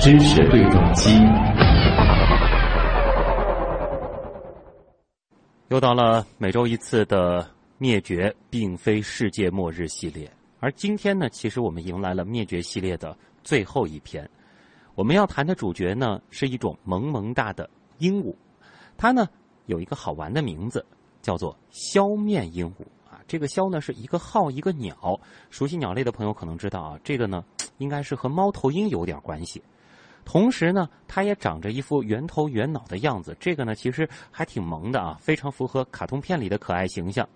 知识对撞机，又到了每周一次的灭绝并非世界末日系列，而今天呢，其实我们迎来了灭绝系列的最后一篇。我们要谈的主角呢，是一种萌萌哒的鹦鹉，它呢有一个好玩的名字，叫做消面鹦鹉。这个“枭”呢是一个号一个鸟，熟悉鸟类的朋友可能知道啊，这个呢应该是和猫头鹰有点关系。同时呢，它也长着一副圆头圆脑的样子，这个呢其实还挺萌的啊，非常符合卡通片里的可爱形象。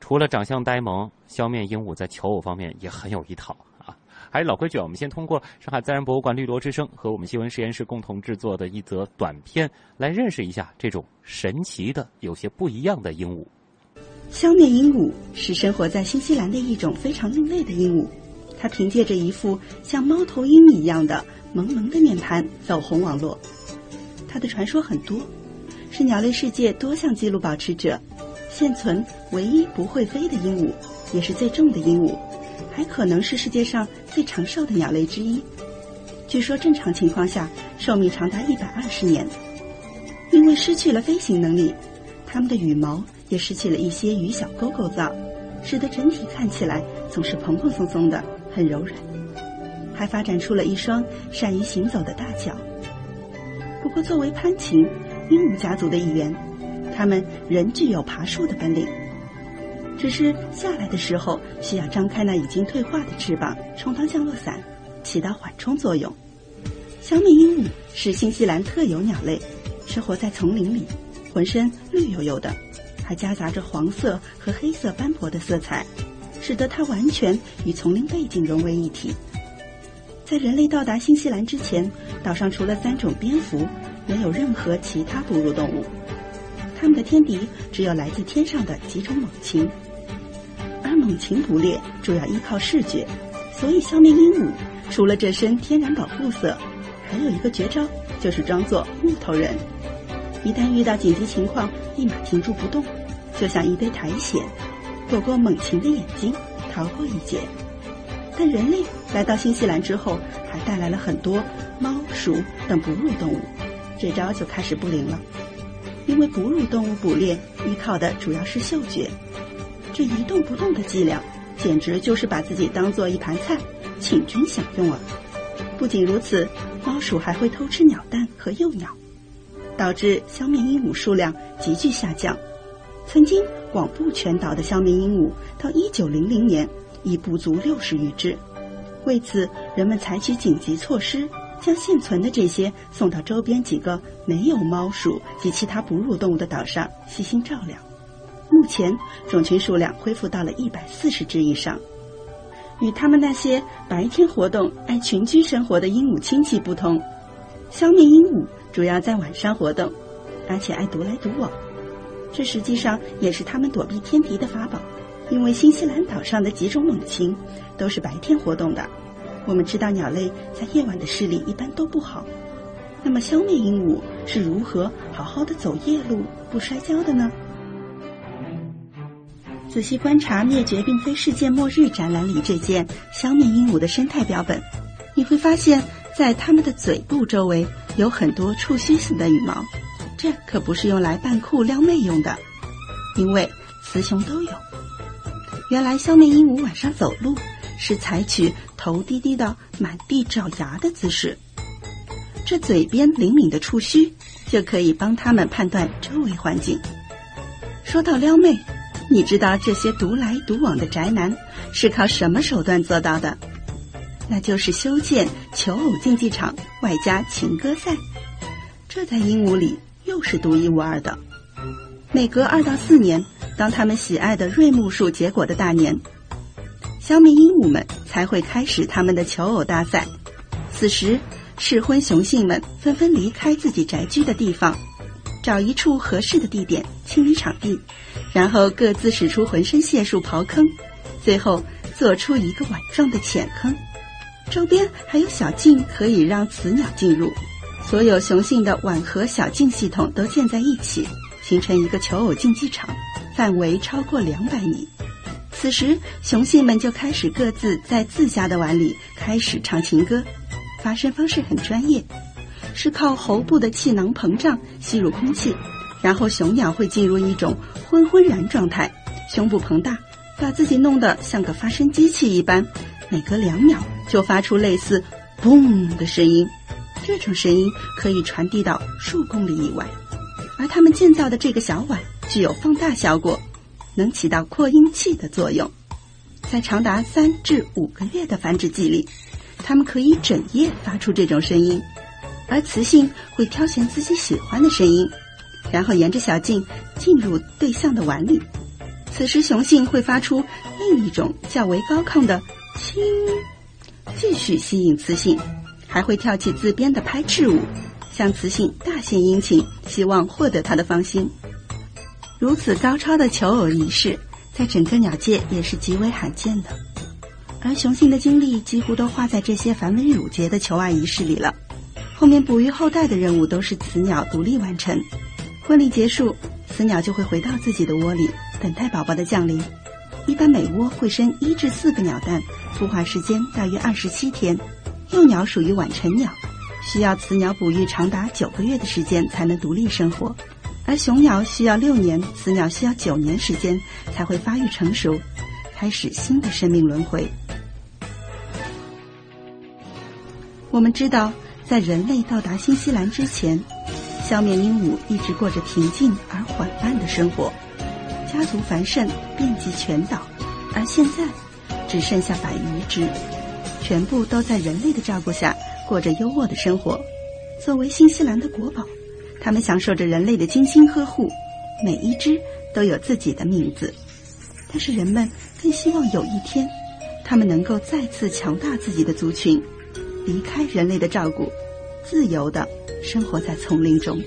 除了长相呆萌，消面鹦鹉在求偶方面也很有一套啊。还是老规矩，我们先通过上海自然博物馆绿萝之声和我们新闻实验室共同制作的一则短片，来认识一下这种神奇的、有些不一样的鹦鹉。消面鹦鹉是生活在新西兰的一种非常另类的鹦鹉，它凭借着一副像猫头鹰一样的。萌萌的面盘走红网络，它的传说很多，是鸟类世界多项纪录保持者，现存唯一不会飞的鹦鹉，也是最重的鹦鹉，还可能是世界上最长寿的鸟类之一。据说正常情况下寿命长达一百二十年。因为失去了飞行能力，它们的羽毛也失去了一些鱼小钩构造，使得整体看起来总是蓬蓬松松的，很柔软。还发展出了一双善于行走的大脚。不过，作为攀禽鹦鹉家族的一员，它们仍具有爬树的本领。只是下来的时候需要张开那已经退化的翅膀，充当降落伞，起到缓冲作用。小米鹦鹉是新西兰特有鸟类，生活在丛林里，浑身绿油油的，还夹杂着黄色和黑色斑驳的色彩，使得它完全与丛林背景融为一体。在人类到达新西兰之前，岛上除了三种蝙蝠，没有任何其他哺乳动物。它们的天敌只有来自天上的几种猛禽，而猛禽捕猎主要依靠视觉，所以消灭鹦鹉除了这身天然保护色，还有一个绝招，就是装作木头人。一旦遇到紧急情况，立马停住不动，就像一堆苔藓，躲过猛禽的眼睛，逃过一劫。但人类来到新西兰之后，还带来了很多猫、鼠等哺乳动物，这招就开始不灵了。因为哺乳动物捕猎依靠的主要是嗅觉，这一动不动的伎俩，简直就是把自己当做一盘菜，请君享用啊！不仅如此，猫鼠还会偷吃鸟蛋和幼鸟，导致消灭鹦鹉数量急剧下降。曾经广布全岛的消灭鹦鹉，到一九零零年。已不足六十余只，为此，人们采取紧急措施，将现存的这些送到周边几个没有猫鼠及其他哺乳动物的岛上细心照料。目前，种群数量恢复到了一百四十只以上。与他们那些白天活动、爱群居生活的鹦鹉亲戚不同，消灭鹦鹉主要在晚上活动，而且爱独来独往。这实际上也是它们躲避天敌的法宝。因为新西兰岛上的几种猛禽都是白天活动的，我们知道鸟类在夜晚的视力一般都不好。那么，消灭鹦鹉是如何好好的走夜路不摔跤的呢？仔细观察《灭绝并非世界末日》展览里这件消灭鹦鹉的生态标本，你会发现在它们的嘴部周围有很多触须似的羽毛，这可不是用来扮酷撩妹用的，因为雌雄都有。原来，消灭鹦鹉晚上走路是采取头低低的满地找牙的姿势。这嘴边灵敏的触须就可以帮它们判断周围环境。说到撩妹，你知道这些独来独往的宅男是靠什么手段做到的？那就是修建求偶竞技场，外加情歌赛。这在鹦鹉里又是独一无二的。每隔二到四年。当他们喜爱的瑞木树结果的大年，消灭鹦鹉们才会开始他们的求偶大赛。此时，适婚雄性们纷纷离开自己宅居的地方，找一处合适的地点清理场地，然后各自使出浑身解数刨坑，最后做出一个碗状的浅坑，周边还有小径可以让雌鸟进入。所有雄性的碗和小径系统都建在一起，形成一个求偶竞技场。范围超过两百米，此时，雄性们就开始各自在自家的碗里开始唱情歌，发声方式很专业，是靠喉部的气囊膨胀吸入空气，然后雄鸟会进入一种昏昏然状态，胸部膨大，把自己弄得像个发声机器一般，每隔两秒就发出类似“嘣”的声音，这种声音可以传递到数公里以外，而他们建造的这个小碗具有放大效果。能起到扩音器的作用，在长达三至五个月的繁殖季里，它们可以整夜发出这种声音，而雌性会挑选自己喜欢的声音，然后沿着小径进入对象的碗里。此时，雄性会发出另一种较为高亢的“轻”，继续吸引雌性，还会跳起自编的拍翅舞，向雌性大献殷勤，希望获得它的芳心。如此高超的求偶仪式，在整个鸟界也是极为罕见的。而雄性的精力几乎都花在这些繁文缛节的求爱仪式里了。后面哺育后代的任务都是雌鸟独立完成。婚礼结束，雌鸟就会回到自己的窝里，等待宝宝的降临。一般每窝会生一至四个鸟蛋，孵化时间大约二十七天。幼鸟属于晚成鸟，需要雌鸟哺育长达九个月的时间才能独立生活。而雄鸟需要六年，雌鸟需要九年时间才会发育成熟，开始新的生命轮回。我们知道，在人类到达新西兰之前，消灭鹦鹉一直过着平静而缓慢的生活，家族繁盛，遍及全岛。而现在，只剩下百余只，全部都在人类的照顾下过着优渥的生活。作为新西兰的国宝。它们享受着人类的精心呵护，每一只都有自己的名字。但是人们更希望有一天，它们能够再次强大自己的族群，离开人类的照顾，自由的生活在丛林中。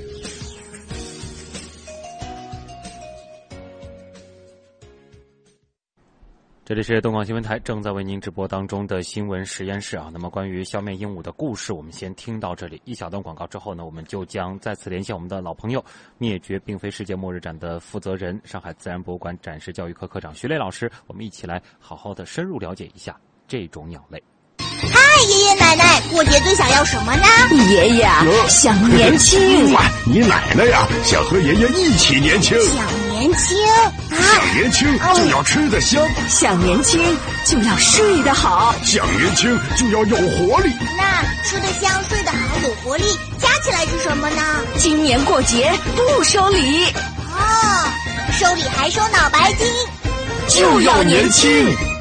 这里是东广新闻台正在为您直播当中的新闻实验室啊。那么关于消灭鹦鹉的故事，我们先听到这里。一小段广告之后呢，我们就将再次连线我们的老朋友——灭绝并非世界末日展的负责人、上海自然博物馆展示教育科科长徐磊老师，我们一起来好好的深入了解一下这种鸟类。嗨，爷爷奶奶，过节最想要什么呢？你爷爷啊，想年轻。你奶奶呀，想和爷爷一起年轻。想年轻啊！想年轻就要吃得香。想年轻就要睡得好。想年轻就要有活力。那吃得香、睡得好、有活力，加起来是什么呢？今年过节不收礼。哦，收礼还收脑白金，就要年轻。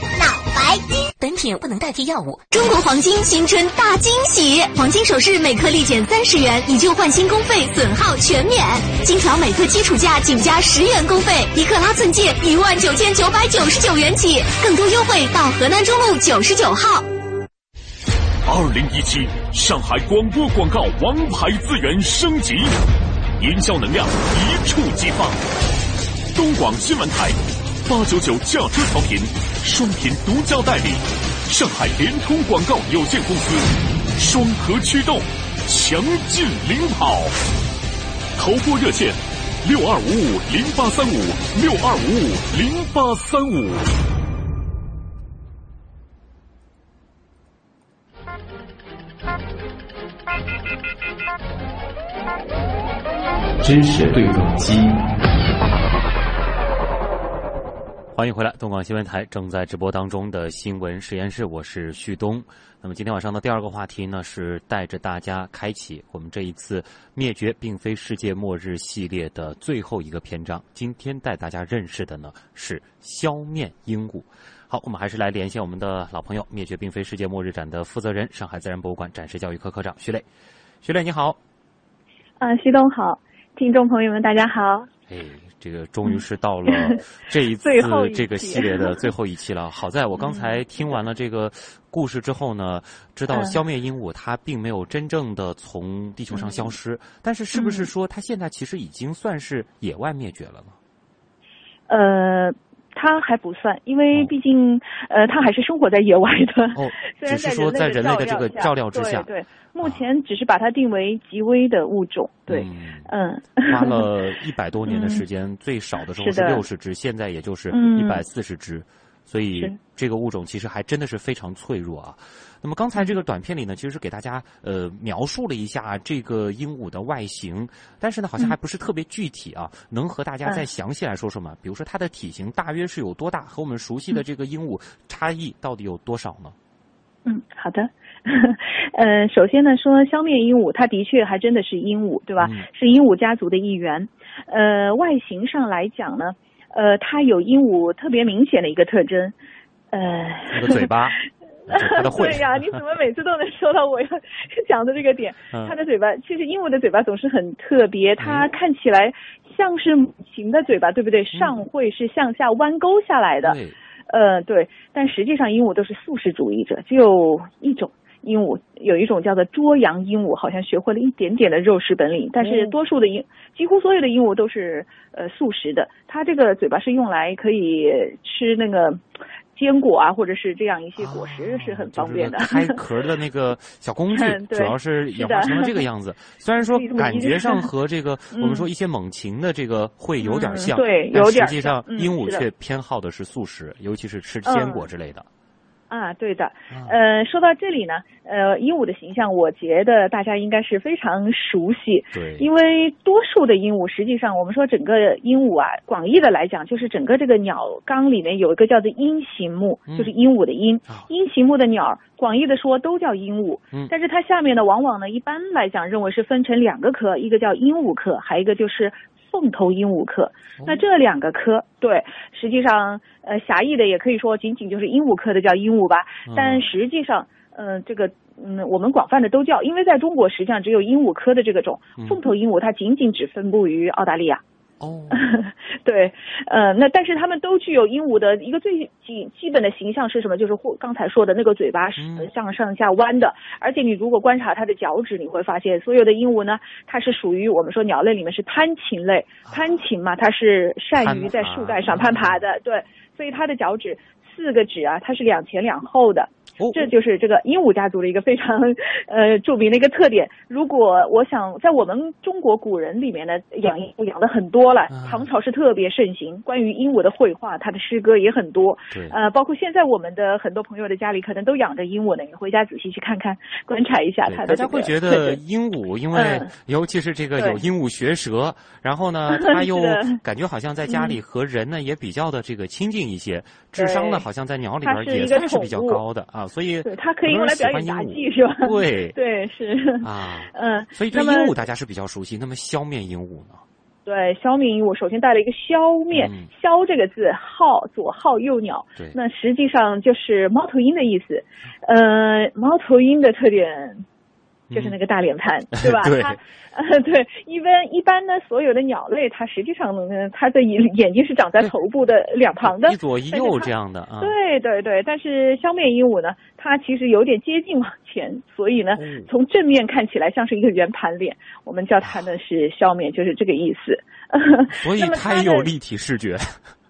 白金。本品不能代替药物。中国黄金新春大惊喜，黄金首饰每克立减三十元，以旧换新工费损耗全免。金条每克基础价仅加十元工费，一克拉钻戒一万九千九百九十九元起，更多优惠到河南中路九十九号。二零一七上海广播广告王牌资源升级，营销能量一触即发。东广新闻台。八九九驾车调频，双频独家代理，上海联通广告有限公司，双核驱动，强劲领跑。投播热线：六二五五零八三五六二五五零八三五。知识对撞机。欢迎回来，东广新闻台正在直播当中的新闻实验室，我是旭东。那么今天晚上的第二个话题呢，是带着大家开启我们这一次灭绝并非世界末日系列的最后一个篇章。今天带大家认识的呢是消灭鹦鹉。好，我们还是来连线我们的老朋友——灭绝并非世界末日展的负责人、上海自然博物馆展示教育科科长徐磊。徐磊，你好。啊，旭东好，听众朋友们，大家好。哎。这个终于是到了 这一次这个系列的最后一期了。好在我刚才听完了这个故事之后呢，知道消灭鹦鹉它并没有真正的从地球上消失，但是是不是说它现在其实已经算是野外灭绝了呢？呃。它还不算，因为毕竟，呃，它还是生活在野外的。哦，虽然在人类的这个照料之下，对，目前只是把它定为极危的物种。对，嗯，花了 一百多年的时间，最少的时候是六十只，现在也就是一百四十只，所以这个物种其实还真的是非常脆弱啊。那么刚才这个短片里呢，其实是给大家呃描述了一下这个鹦鹉的外形，但是呢好像还不是特别具体啊，能和大家再嗯详细来说说吗？比如说它的体型大约是有多大，和我们熟悉的这个鹦鹉差异到底有多少呢？嗯，好的。呃，首先呢，说消灭鹦鹉，它的确还真的是鹦鹉，对吧？嗯是鹦鹉家族的一员。呃，外形上来讲呢，呃，它有鹦鹉特别明显的一个特征，呃，那个嘴巴。对呀，你怎么每次都能说到我要讲的这个点？嗯它的嘴巴，其实鹦鹉的嘴巴总是很特别，它看起来像是母禽的嘴巴，对不对？上喙是向下弯钩下来的。对，呃，对，但实际上鹦鹉都是素食主义者，只有一种鹦鹉，有一种叫做捉羊鹦鹉，好像学会了一点点的肉食本领，但是多数的鹦，几乎所有的鹦鹉都是呃素食的。它这个嘴巴是用来可以吃那个坚果啊，或者是这样一些果实，是很方便的。哦就是开壳的那个小工具 主要是演化成了这个样子。虽然说 感觉上 和这个嗯我们说一些猛禽的这个会有点像，嗯对但有点实际上鹦鹉却偏好的是素食，尤其是吃坚果之类的。啊，对的，啊。呃，说到这里呢，呃，鹦鹉的形象，我觉得大家应该是非常熟悉，对，因为多数的鹦鹉，实际上我们说整个鹦鹉啊，广义的来讲，就是整个这个鸟纲里面有一个叫做鹰形目，嗯。就是鹦鹉的鹰啊，鹰形目的鸟，广义的说都叫鹦鹉，嗯。但是它下面呢，往往呢，一般来讲认为是分成两个科，一个叫鹦鹉科，还有一个就是凤头鹦鹉科。那这两个科，对，实际上呃狭义的也可以说仅仅就是鹦鹉科的叫鹦鹉吧，但实际上，嗯、这个。嗯，我们广泛的都叫，因为在中国实际上只有鹦鹉科的这个种嗯凤头鹦鹉，它仅仅只分布于澳大利亚。哦，对，呃，那但是它们都具有鹦鹉的一个最基基本的形象是什么？就是或刚才说的那个嘴巴是嗯。向上下弯的，而且你如果观察它的脚趾，你会发现所有的鹦鹉呢，它是属于我们说鸟类里面是攀禽类，攀禽嘛，它是善于在树干上攀爬的，对，所以它的脚趾四个趾啊，它是两前两后的。哦这就是这个鹦鹉家族的一个非常呃著名的一个特点。如果我想在我们中国古人里面呢，养鹦鹉养的很多了啊，唐朝是特别盛行。关于鹦鹉的绘画，它的诗歌也很多。对，呃，包括现在我们的很多朋友的家里可能都养着鹦鹉呢，你回家仔细去看看，观察一下它的、这个。大家会觉得鹦鹉，因为嗯尤其是这个有鹦鹉学舌，然后呢，它又感觉好像在家里和人呢也比较的这个亲近一些，智商呢好像在鸟里边也算是比较高的啊，所以对，它可以用来表演杂技是吧？对 对，是。啊，嗯，所以对鹦鹉大家是比较熟悉，那么消灭鹦鹉呢？对，消灭鹦鹉首先带了一个消灭，嗯消这个字，号左号右鸟，对，那实际上就是猫头鹰的意思。呃，猫头鹰的特点就是那个大脸盘，对吧？它呃，对，一般 一般呢，所有的鸟类，它实际上呢，它的眼眼睛是长在头部的两旁的一。左一右这样的啊，对对对，但是消灭鹦鹉呢，它其实有点接近往前，所以呢，哦从正面看起来像是一个圆盘脸，我们叫它呢是消灭，就是这个意思。所以它有立体视觉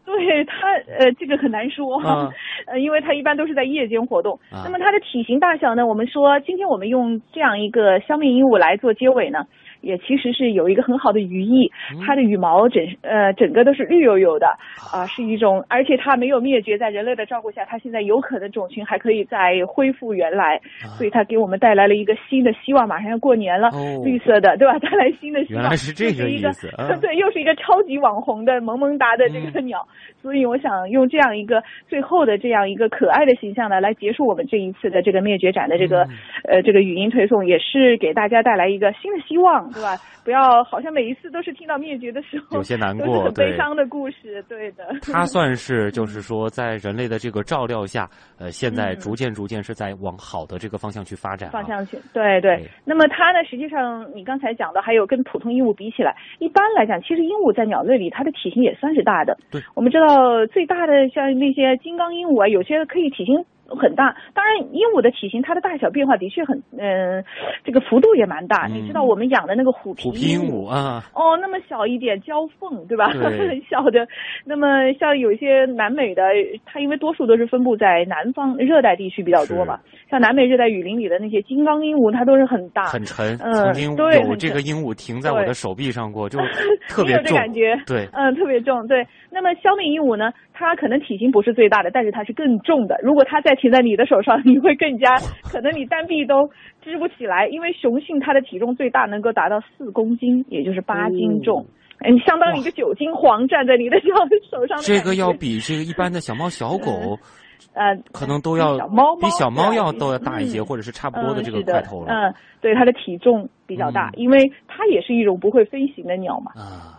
对它，呃，这个很难说，啊 呃，因为它一般都是在夜间活动。啊那么它的体型大小呢？我们说，今天我们用这样一个消灭鹦鹉来做结尾呢，也其实是有一个很好的寓意。嗯它的羽毛整呃整个都是绿油油的啊、是一种，而且它没有灭绝，在人类的照顾下，它现在有可能种群还可以再恢复原来，所以它给我们带来了一个新的希望。马上要过年了，哦绿色的，对吧？带来新的希望。原来是这个又一个意思啊 对，又是一个超级网红的萌萌哒的这个嗯鸟，所以我想用这样一个最后的这样一个可爱的形象呢，来结束我们这一次的这个灭绝展的这个、嗯呃这个语音推送，也是给大家带来一个新的希望，对吧？不要好像每一次都是听到灭绝的时候有些难过，很悲。伤的故事，对的。它算是就是说，在人类的这个照料下，呃，现在嗯逐渐逐渐是在往好的这个方向去发展、啊。方向去，对对对。那么它呢，实际上你刚才讲的，还有跟普通鹦鹉比起来，一般来讲，其实鹦鹉在鸟类里它的体型也算是大的。对，我们知道最大的像那些金刚鹦鹉啊，有些可以体型。很大，当然鹦鹉的体型它的大小变化的确很，嗯、这个幅度也蛮大。嗯你知道我们养的那个虎皮鹦鹉啊，哦，那么小一点，交凤，对吧？对很 小的。那么像有一些南美的，它因为多数都是分布在南方热带地区比较多嘛，像南美热带雨林里的那些金刚鹦鹉，它都是很大，很沉。嗯曾经对这个鹦鹉停在我的手臂上过，就 特别重。感觉？对，嗯，特别重。对，那么消灭鹦鹉呢，它可能体型不是最大的，但是它是更重的。如果它再停在你的手上，你会更加 可能你单臂都支不起来，因为雄性它的体重最大能够达到四公斤，也就是八斤重。嗯，相当于一个九斤黄站在你的小 手上。这个要比这个一般的小猫小狗，呃，可能都要比小猫要都要大一些，嗯或者是差不多的这个块头了。嗯，对，它的体重比较大，嗯因为它也是一种不会飞行的鸟嘛。啊，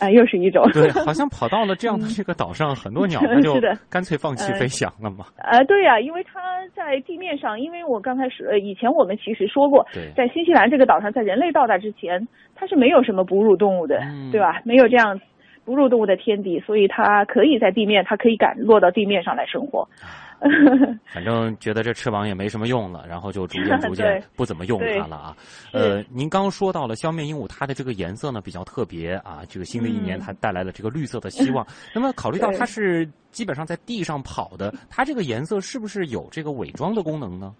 啊、又是一种。对，好像跑到了这样的这个岛上，很多鸟 它就干脆放弃呃飞翔了嘛。呃，对呀、因为它在地面上，因为我刚开始呃以前我们其实说过，在新西兰这个岛上，在人类到达之前，它是没有什么哺乳动物的，嗯对吧？没有这样哺乳动物的天敌，所以它可以在地面，它可以敢落到地面上来生活。反正觉得这翅膀也没什么用了，然后就逐渐逐渐 不怎么用它了啊。呃，您刚说到了消灭鹦鹉，它的这个颜色呢比较特别啊，这个新的一年嗯它带来了这个绿色的希望。那么考虑到它是基本上在地上跑的，它这个颜色是不是有这个伪装的功能呢？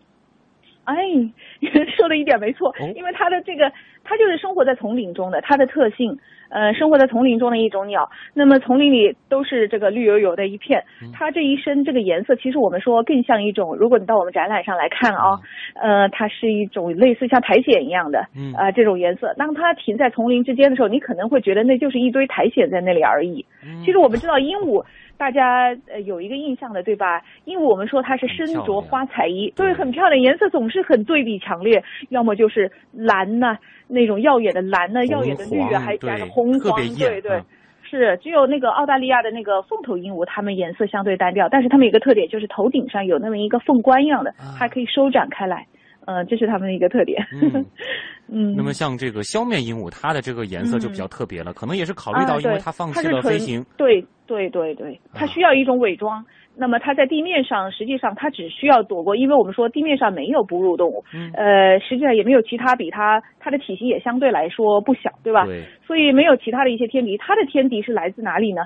哎，点没错哦，因为它的这个，它就是生活在丛林中的，它的特性，呃，生活在丛林中的一种鸟。那么丛林里都是这个绿油油的一片嗯，它这一身这个颜色，其实我们说更像一种，如果你到我们展览上来看啊，呃，它是一种类似像苔藓一样的，嗯啊、这种颜色。当它停在丛林之间的时候，你可能会觉得那就是一堆苔藓在那里而已。嗯其实我们知道鹦鹉，大家呃有一个印象的，对吧？因为我们说它是身着花彩衣，对。对，很漂亮，颜色总是很对比强烈，要么就是蓝呐、那种耀眼的蓝呐、红耀眼的绿啊，还加上红黄特别，艳对对。啊。是，只有那个澳大利亚的那个凤头鹦鹉，它们颜色相对单调，但是它们有一个特点，就是头顶上有那么一个凤冠一样的，啊。还可以收展开来，呃，这是它们的一个特点。嗯。嗯，那么像这个消灭鹦鹉，它的这个颜色就比较特别了，可能也是考虑到，因为它放弃了飞行。对对对对，它啊需要一种伪装。那么它在地面上，实际上它只需要躲过，因为我们说地面上没有哺乳动物，嗯呃，实际上也没有其他比它它的体型也相对来说不小，对吧？对，所以没有其他的一些天敌，它的天敌是来自哪里呢？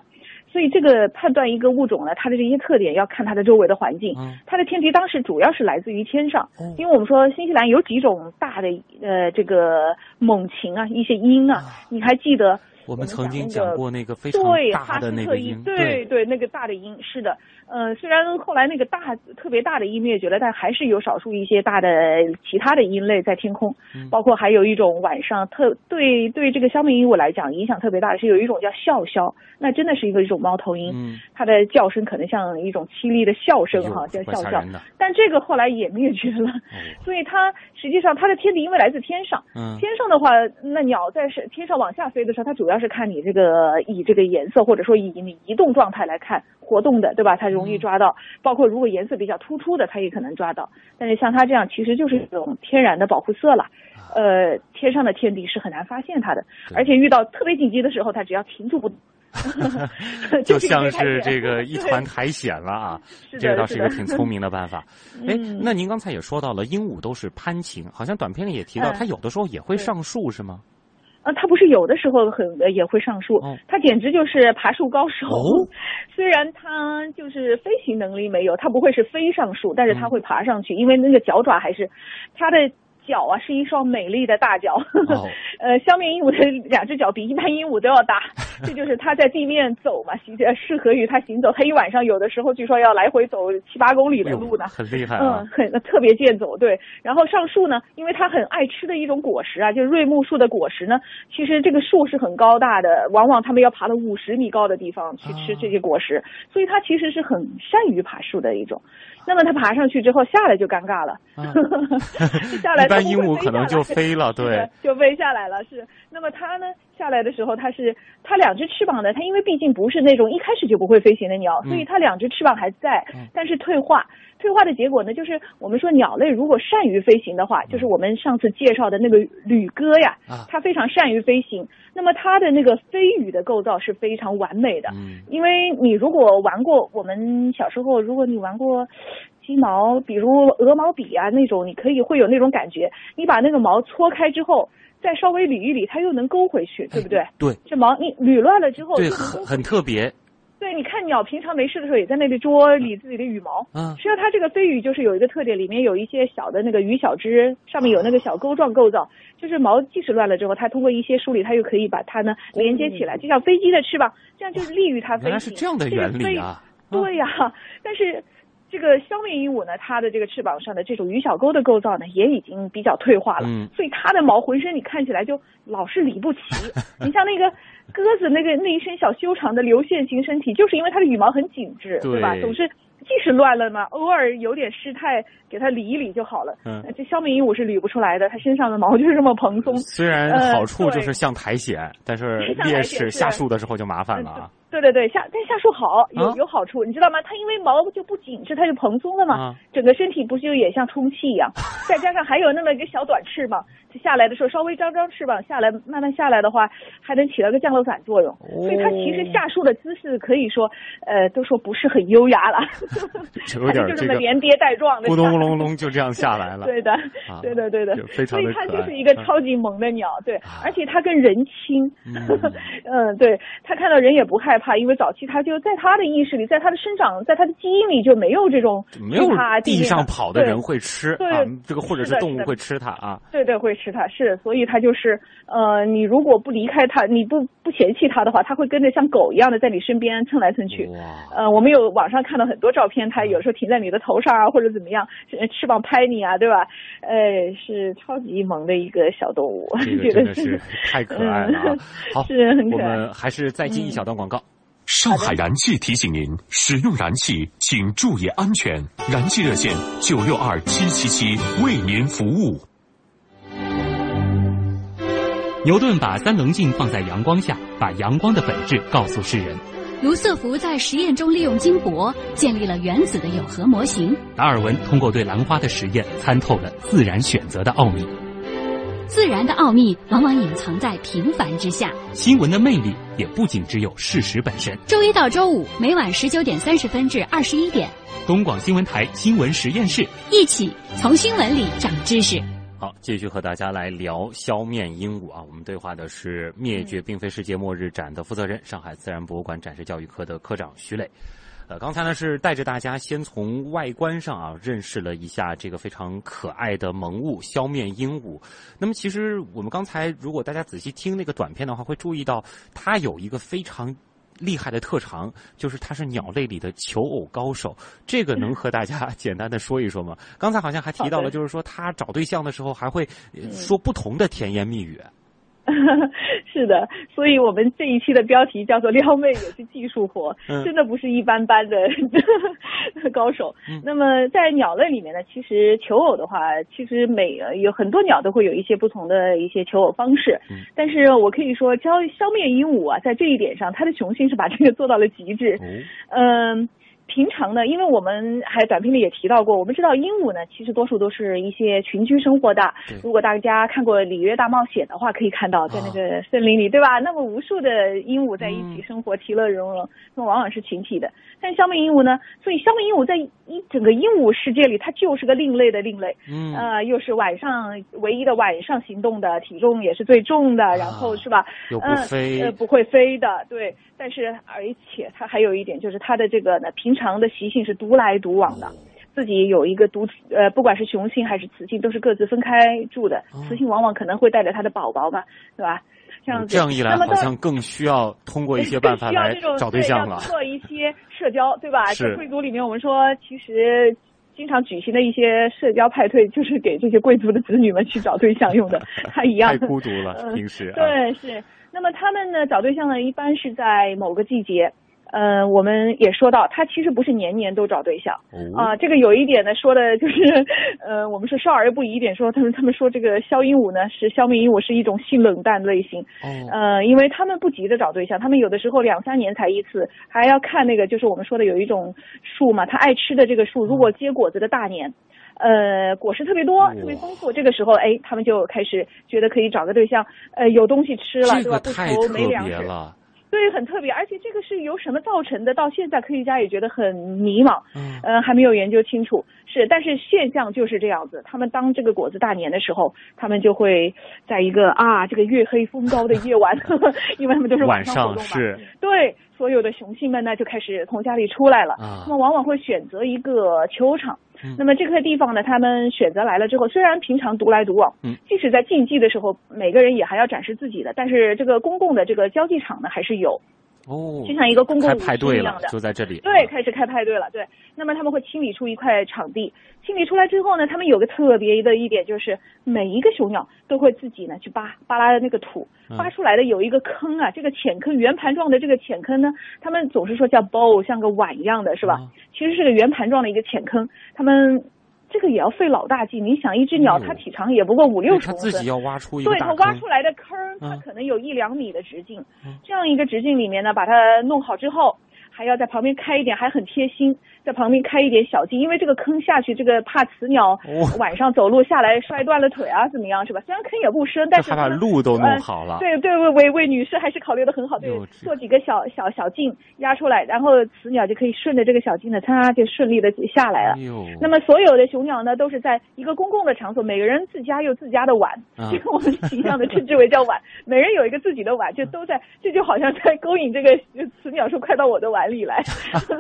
所以这个判断一个物种呢，它的这些特点要看它的周围的环境。嗯它的天敌当时主要是来自于天上，嗯因为我们说新西兰有几种大的呃这个猛禽啊，一些鹰啊，你还记得？我们曾经讲过那个非常对，大的那个音，对对，那个大的音是的，呃，虽然后来那个大特别大的鹰灭绝了，但还是有少数一些大的其他的鹰类在天空，嗯包括还有一种晚上特对对这个消灭鹦鹉来讲影响特别大的是有一种叫啸枭，那真的是一个一种猫头鹰，嗯，它的叫声可能像一种凄厉的笑声哈，叫怪啸枭吓人的，但这个后来也灭绝了，哦，所以它实际上它的天敌因为来自天上。嗯，天上的话，那鸟在是天上往下飞的时候，它主要是看你这个以这个颜色或者说以你移动状态来看活动的，对吧？它容易抓到。包括如果颜色比较突出的，它也可能抓到。但是像它这样，其实就是一种天然的保护色了。呃，天上的天敌是很难发现它的，而且遇到特别紧急的时候，它只要停住不动 就像是这个一 团苔藓了啊，这个倒是一个挺聪明的办法。哎嗯，那您刚才也说到了鹦鹉都是攀禽，好像短片里也提到，嗯它有的时候也会上树，是吗？啊，它不是有的时候很呃也会上树哦，它简直就是爬树高手。哦 虽然它就是飞行能力没有，它不会是飞上树，但是它嗯会爬上去，因为那个脚爪还是它的。脚啊，是一双美丽的大脚。哦 呃，消灭鹦鹉的两只脚比一般鹦鹉都要大，这就是它在地面走嘛，行呃适合于它行走。它一晚上有的时候据说要来回走七八公里的路呢。很厉害嗯啊，！很特别健走，对。然后上树呢，因为它很爱吃的一种果实啊，就是瑞木树的果实呢。其实这个树是很高大的，往往它们要爬到五十米高的地方去吃啊这些果实，所以它其实是很善于爬树的一种。那么它爬上去之后下来就尴尬了，啊 下来 鹦鹉可能就飞了，对，就飞下来了。是，那么它呢下来的时候，它是它两只翅膀呢，它因为毕竟不是那种一开始就不会飞行的鸟，所以嗯它两只翅膀还在嗯，但是退化。退化的结果呢，就是我们说鸟类如果善于飞行的话，就是我们上次介绍的那个旅鸽呀啊，它非常善于飞行。那么它的那个飞羽的构造是非常完美的，嗯因为你如果玩过，我们小时候如果你玩过鸡毛，比如鹅毛笔啊那种，你可以会有那种感觉，你把那个毛搓开之后，再稍微捋一捋，它又能勾回去，对不对？对这毛你捋乱了之后，对，很很特别，对，你看鸟平常没事的时候也在那里捉理自己的羽毛。嗯实际上，它这个飞羽就是有一个特点，里面有一些小的那个羽小枝，上面有那个小钩状构造，就是毛即使乱了之后，它通过一些梳理，它又可以把它呢连接起来，就像飞机的翅膀，这样就是利于它飞行。原来是这样的原理啊！对呀，但是。这个消灭鹦鹉呢，它的这个翅膀上的这种鱼小钩的构造呢，也已经比较退化了，嗯所以它的毛浑身你看起来就老是理不齐。你像那个鸽子那个那一身小修长的流线型身体，就是因为它的羽毛很紧致，对吧？总是即使乱了嘛，偶尔有点失态，给它理一理就好了。嗯这消灭鹦鹉是理不出来的，它身上的毛就是这么蓬松。虽然呃好处就是像苔藓，但是像苔烈藓是士下树的时候就麻烦了啊。对对对，下但下树好有、啊有好处，你知道吗？它因为毛就不紧致，它就蓬松了嘛，啊整个身体不就也像充气一样？再加上还有那么一个小短翅膀，它下来的时候稍微张张翅膀下来，慢慢下来的话，还能起到个降落伞作用。所以它其实下树的姿势可以说，呃，都说不是很优雅了，有点它就这么连跌带撞的咕咚下来。隆隆就这样下来了。对的，啊对的，对的，非常所以它就是一个嗯超级萌的鸟，对啊，而且它跟人亲，嗯 嗯，对，它看到人也不害怕，因为早期它就在它的意识里，在它的生长，在它的基因里就没有这种没有它地上跑的人会吃对啊，这个或者是动物会吃它啊。对对，会吃它，是，所以它就是，呃，你如果不离开它，你不不嫌弃它的话，它会跟着像狗一样的在你身边蹭来蹭去。哇，呃，我们有网上看到很多照片，它有时候停在你的头上啊，或者怎么样，呃翅膀拍你啊，对吧？呃，是超级萌的一个小动物，这个 觉得真的是太可爱了 是很可爱们还是再进一小段广告。上海燃气提醒您，使用燃气请注意安全。燃气热线九六二七七七为您服务。牛顿把三棱镜放在阳光下，把阳光的本质告诉世人。卢瑟福在实验中利用金箔建立了原子的有核模型。达尔文通过对兰花的实验，参透了自然选择的奥秘。自然的奥秘往往隐藏在平凡之下。新闻的魅力也不仅只有事实本身。周一到周五每晚十九点三十分至二十一点，东广新闻台新闻实验室，一起从新闻里长知识。好，继续和大家来聊消灭鹦鹉啊。我们对话的是《灭绝并非世界末日展》的负责人，上海自然博物馆展示教育科的科长徐磊。呃，刚才呢是带着大家先从外观上啊认识了一下这个非常可爱的萌物消灭鹦鹉。那么其实我们刚才如果大家仔细听那个短片的话，会注意到它有一个非常厉害的特长，就是它是鸟类里的求偶高手。这个能和大家 简单的说一说吗？刚才好像还提到了，就是说它找对象的时候还会呃说不同的甜言蜜语。是的，所以我们这一期的标题叫做“撩妹也是技术活”，嗯真的不是一般般的 高手。嗯那么在鸟类里面呢，其实求偶的话，其实每呃有很多鸟都会有一些不同的一些求偶方式。嗯但是我可以说，消消灭鹦鹉啊，在这一点上，它的雄性是把这个做到了极致。哦，嗯，平常呢，因为我们还短片里也提到过，我们知道鹦鹉呢，其实多数都是一些群居生活的。如果大家看过《里约大冒险》的话，可以看到在那个森林里，对吧？那么无数的鹦鹉在一起嗯生活，其乐融融，那么往往是群体的。但消灭鹦鹉呢，所以消灭鹦鹉在一整个鹦鹉世界里，它就是个另类的另类。嗯，呃，又是晚上唯一的晚上行动的，体重也是最重的，然后是吧？又不嗯飞呃，不会飞的，对。但是而且它还有一点，就是它的这个呢，平常的习性是独来独往的。自己有一个独呃，不管是雄性还是雌性，都是各自分开住的。哦雌性往往可能会带着它的宝宝嘛，对吧？这样子。这样一来，好像更需要通过一些 办法来找对象了。做一些社交，对吧？是在贵族里面，我们说其实。经常举行的一些社交派对，就是给这些贵族的子女们去找对象用的，他一样。太孤独了，嗯 平时啊。对，是。那么他们呢，找对象呢，一般是在某个季节。呃，我们也说到，他其实不是年年都找对象哦啊、这个有一点呢，说的就是，呃，我们是少儿不宜一点说，他们他们说这个消鹦鹉呢是消灭鹦鹉是一种性冷淡类型，哦，呃，因为他们不急着找对象，他们有的时候两三年才一次，还要看那个就是我们说的有一种树嘛，他爱吃的这个树，如果结果子的大年。呃，果实特别多，特别丰富。这个时候，哎，他们就开始觉得可以找个对象，呃，有东西吃了，这个对吧？不愁没粮食。对，很特别，而且这个是由什么造成的？到现在科学家也觉得很迷茫，嗯呃，还没有研究清楚。是，但是现象就是这样子。他们当这个果子大年的时候，他们就会在一个啊这个月黑风高的夜晚，因为他们都是晚上活动嘛，是对，所有的雄性们呢就开始从家里出来了。啊他们往往会选择一个球场。嗯那么这块地方呢，他们选择来了之后，虽然平常独来独往，嗯，即使在竞技的时候，每个人也还要展示自己的，但是这个公共的这个交际场呢还是有。哦，就像一个公共舞开派对一样的，，就在这里。对，开始开派对了。对，那么他们会清理出一块场地，清理出来之后呢，他们有个特别的一点就是，每一个雄鸟都会自己呢去扒扒拉的那个土，嗯扒出来的有一个坑啊，这个浅坑圆盘状的这个浅坑呢，他们总是说叫 bowl，像个碗一样的是吧？啊其实是个圆盘状的一个浅坑，他们。这个也要费老大劲，你想，一只鸟它体长也不过五六十公分，它自己要挖出一个对，它挖出。来的坑儿，它嗯可能有一两米的直径。嗯这样一个直径里面呢，把它弄好之后，还要在旁边开一点，还很贴心，在旁边开一点小径，因为这个坑下去，这个怕雌鸟哦晚上走路下来摔断了腿啊，怎么样是吧？虽然坑也不深，但是这还把路都弄呃好了。对对，为为为女士还是考虑的很好，对做几个小小小径压出来，然后雌鸟就可以顺着这个小径呢，它就顺利的下来了。哎，那么所有的雄鸟呢，都是在一个公共的场所，每个人自家有自家的碗，啊这个我们形象的称之为叫碗，每人有一个自己的碗，就都在，这就好像在勾引这个雌鸟说快到我的碗里来，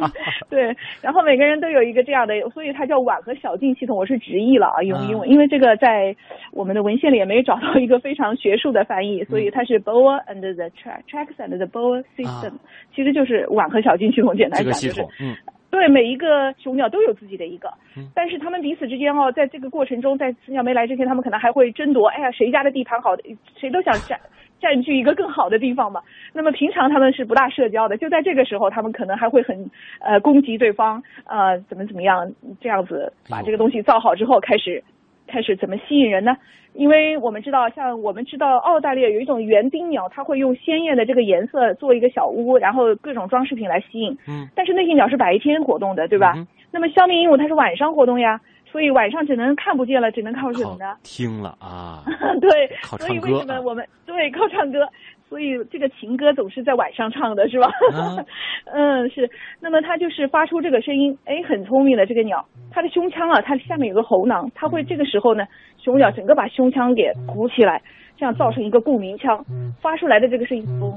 对，然后每个人都有一个这样的，所以它叫碗和小径系统，我是直译了啊，用英文，因为这个在我们的文献里也没有找到一个非常学术的翻译，所以它是 boa and the track tracks and the boa system，、其实就是碗和小径系统，简单讲就是这个嗯，对，每一个雄鸟都有自己的一个嗯，但是它们彼此之间哦，在这个过程中，在雌鸟没来之前，它们可能还会争夺，哎呀，谁家的地盘好，谁都想占占据一个更好的地方嘛。那么平常他们是不大社交的，就在这个时候，他们可能还会很呃攻击对方，呃怎么怎么样，这样子把这个东西造好之后，开始开始怎么吸引人呢？因为我们知道，像我们知道澳大利亚有一种园丁鸟，它会用鲜艳的这个颜色做一个小屋，然后各种装饰品来吸引。嗯，但是那些鸟是白天活动的，对吧？嗯那么消灭鹦鹉它是晚上活动呀，所以晚上只能看不见了，只能靠什么呢？听了啊，对，靠所以唱歌啊为什么我们对靠唱歌？所以这个情歌总是在晚上唱的，是吧？啊 嗯，是。那么它就是发出这个声音，哎，很聪明的这个鸟，它的胸腔啊，它下面有个喉囊，它会这个时候呢，雄鸟整个把胸腔给鼓起来，这样造成一个共鸣腔，发出来的这个声音，嘣，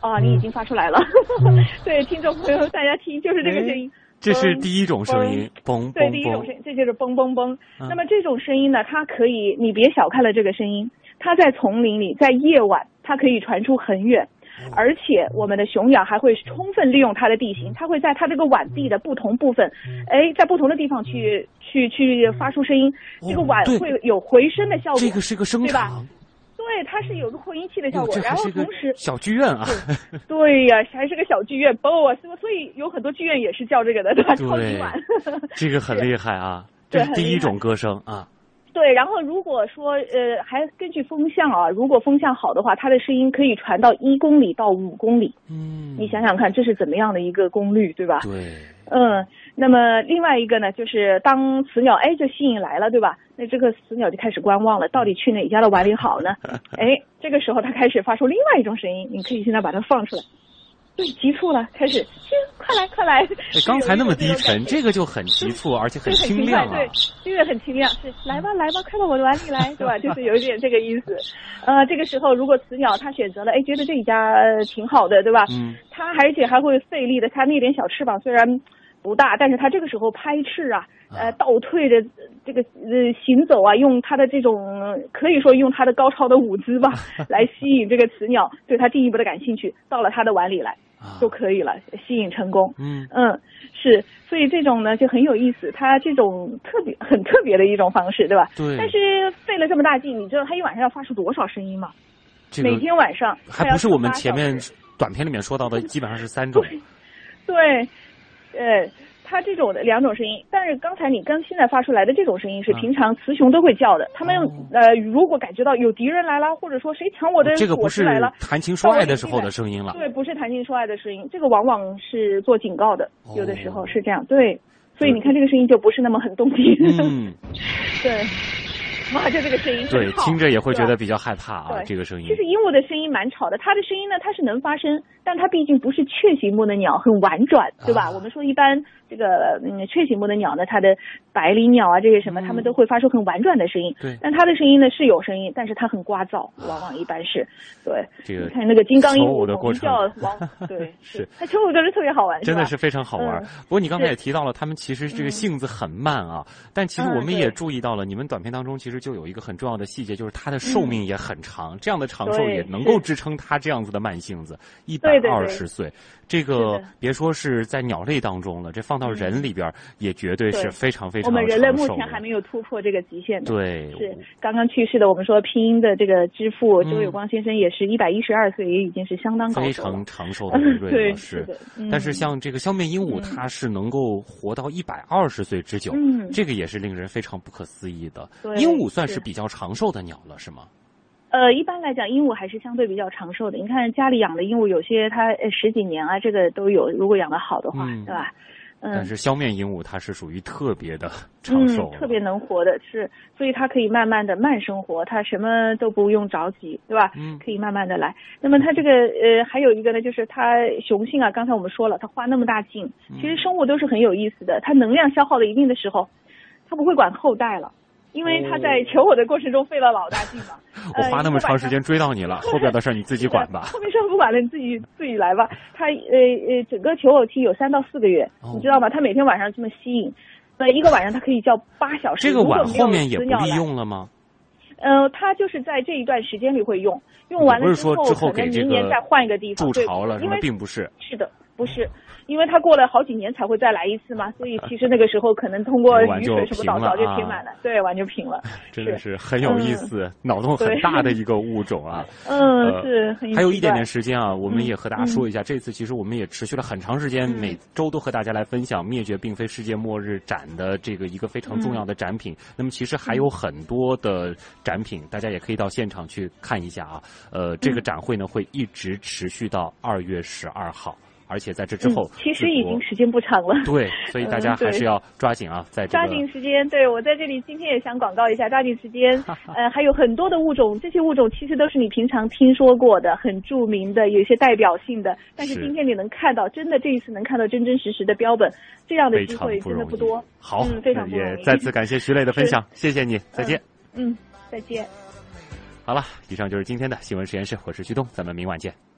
啊，你已经发出来了。对，听众朋友，大家听，就是这个声音。这是第一种声音，嘣对，第一种声，音，这就是嘣嘣嘣。嗯那么这种声音呢，它可以，你别小看了这个声音，它在丛林里，在夜晚，它可以传出很远。哦而且我们的雄鸟还会充分利用它的地形，它会在它这个碗地的不同部分，嗯哎，在不同的地方去去去发出声音，这个碗会有回声的效果。这个是个声对吧场，对，它是有个扩音器的效果，然后同时小剧院啊，对呀，还是个小剧院，BOA，所以有很多剧院也是叫这个的，对吧？超级碗。这个很厉害啊，对这是第一种歌声啊，对，然后如果说呃，还根据风向啊，如果风向好的话，它的声音可以传到一公里到五公里。嗯，你想想看，这是怎么样的一个功率，对吧？对，嗯，那么另外一个呢，就是当雌鸟哎就吸引来了，对吧？那这个雌鸟就开始观望了，到底去哪家的碗里好呢？哎，这个时候它开始发出另外一种声音，你可以现在把它放出来。对，急促了，开始，亲，快来，快来！哎，刚才那么低沉，这个就很急促，而且很清亮啊对，这个很清亮，是来吧，来吧，快到我的碗里来，对吧？就是有一点这个意思。呃，这个时候如果雌鸟它选择了，哎，觉得这一家呃挺好的，对吧？嗯，它而且还会费力的，它那点小翅膀虽然不大，但是他这个时候拍翅啊，呃，倒退着这个呃行走啊，用他的这种呃可以说用他的高超的舞姿吧，来吸引这个雌鸟对他进一步的感兴趣，到了他的碗里来啊。就可以了，吸引成功。嗯。嗯，是，所以这种呢就很有意思，它这种特别很特别的一种方式，对吧？对。但是费了这么大劲，你知道它一晚上要发出多少声音吗？这个每天晚上还不是我们前面短片里面说到的，基本上是三种，对，呃，它这种的两种声音，但是刚才你刚现在发出来的这种声音是嗯平常雌雄都会叫的，它们哦呃如果感觉到有敌人来了，或者说谁抢我的这个不是果实来了。谈情说爱的时候的声音了，对，不是谈情说爱的声音，这个往往是做警告的，有的时候是这样。对，所以你看这个声音就不是那么很动听。嗯，对，哇，就这个声音对听着也会觉得比较害怕啊，这个声音。其。实鹦鹉的声音蛮吵的，它的声音呢，它是能发声，但它毕竟不是雀形目的鸟，很婉转，对吧？啊。我们说一般这个嗯雀形目的鸟呢，它的百灵鸟啊这些什么，它们都会发出很婉转的声音。对。但它的声音呢是有声音，但是它很聒噪，往往一般是。对。这个你看那个金刚鹦鹉的过程。叫，往对 是，它求偶真是特别好玩，真的是非常好玩。嗯。不过你刚才也提到了，它们其实这个嗯。性子很慢啊。但其实嗯我们也注意到了，你们短片当中其实就有一个很重要的细节，就是它的寿命也很长，这样的长寿也能够支撑它这样子的慢性子，一百二十岁。这个别说是在鸟类当中了，这放到人里边儿也绝对是对。非常非我们人类目前还没有突破这个极限的。对，是刚刚去世的，我们说拼音的这个之父嗯。周有光先生也是一百一十二岁，也已经是相当高非常。长寿的伟瑞 对了，是的。嗯。但是像这个消灭鹦鹉，嗯。它是能够活到一百二十岁之久，嗯。这个也是令人非常不可思议的。对鹦鹉算是是。比较长寿的鸟了，是吗？呃，一般来讲，鹦鹉还是相对比较长寿的。你看家里养的鹦鹉，有些它呃十几年啊，这个都有。如果养得好的话，嗯对吧？嗯但是消灭鹦鹉它是属于特别的长寿、嗯，特别能活的是，所以它可以慢慢的慢生活，它什么都不用着急，对吧？嗯可以慢慢的来。那么它这个呃，还有一个呢，就是它雄性啊，刚才我们说了，它花那么大劲，其实生物都是很有意思的，它能量消耗到一定的时候，它不会管后代了。因为他在求我的过程中费了老大劲了，我花那么长时间追到你了，后边的事儿你自己管吧。后面事儿不管了，你自己自己来吧。他呃呃，整个求偶期有三到四个月，哦你知道吗？他每天晚上这么吸引，那一个晚上他可以叫八小时。这个碗后面也不用了吗？呃，他就是在这一段时间里会用，用完了不是说之后可能明年再换一个地方筑对巢了因为并不是。是的，不是，因为他过了好几年才会再来一次嘛，所以其实那个时候可能通过 雨水什么早早就啊填满了，对，完就平了。真的是很有意思，脑洞很大的 一个物种啊。嗯，呃是很奇还有一点点时间啊，我们嗯也和大家说一下，这次其实我们也持续了很长时间，嗯每周都和大家来分享《灭绝并非世界末日》展的这个一个非常重要的展品。那么其实还有很多的展品，大家也可以到现场去看一下啊。呃，这个展会呢会一直持续到二月十二号。而且在这之后嗯，其实已经时间不长了。对，所以大家还是要抓紧啊，在这抓紧时间，对我在这里今天也想广告一下，抓紧时间。呃，还有很多的物种，这些物种其实都是你平常听说过的，很著名的，有一些代表性的。但是是今天你能看到，真的这一次能看到真真实实的标本，这样的机会。真的不多。好，嗯，非常。也再次感谢徐磊的分享，谢谢你，再见。嗯，再见。好了，以上就是今天的新闻实验室，我是徐东，咱们明晚见。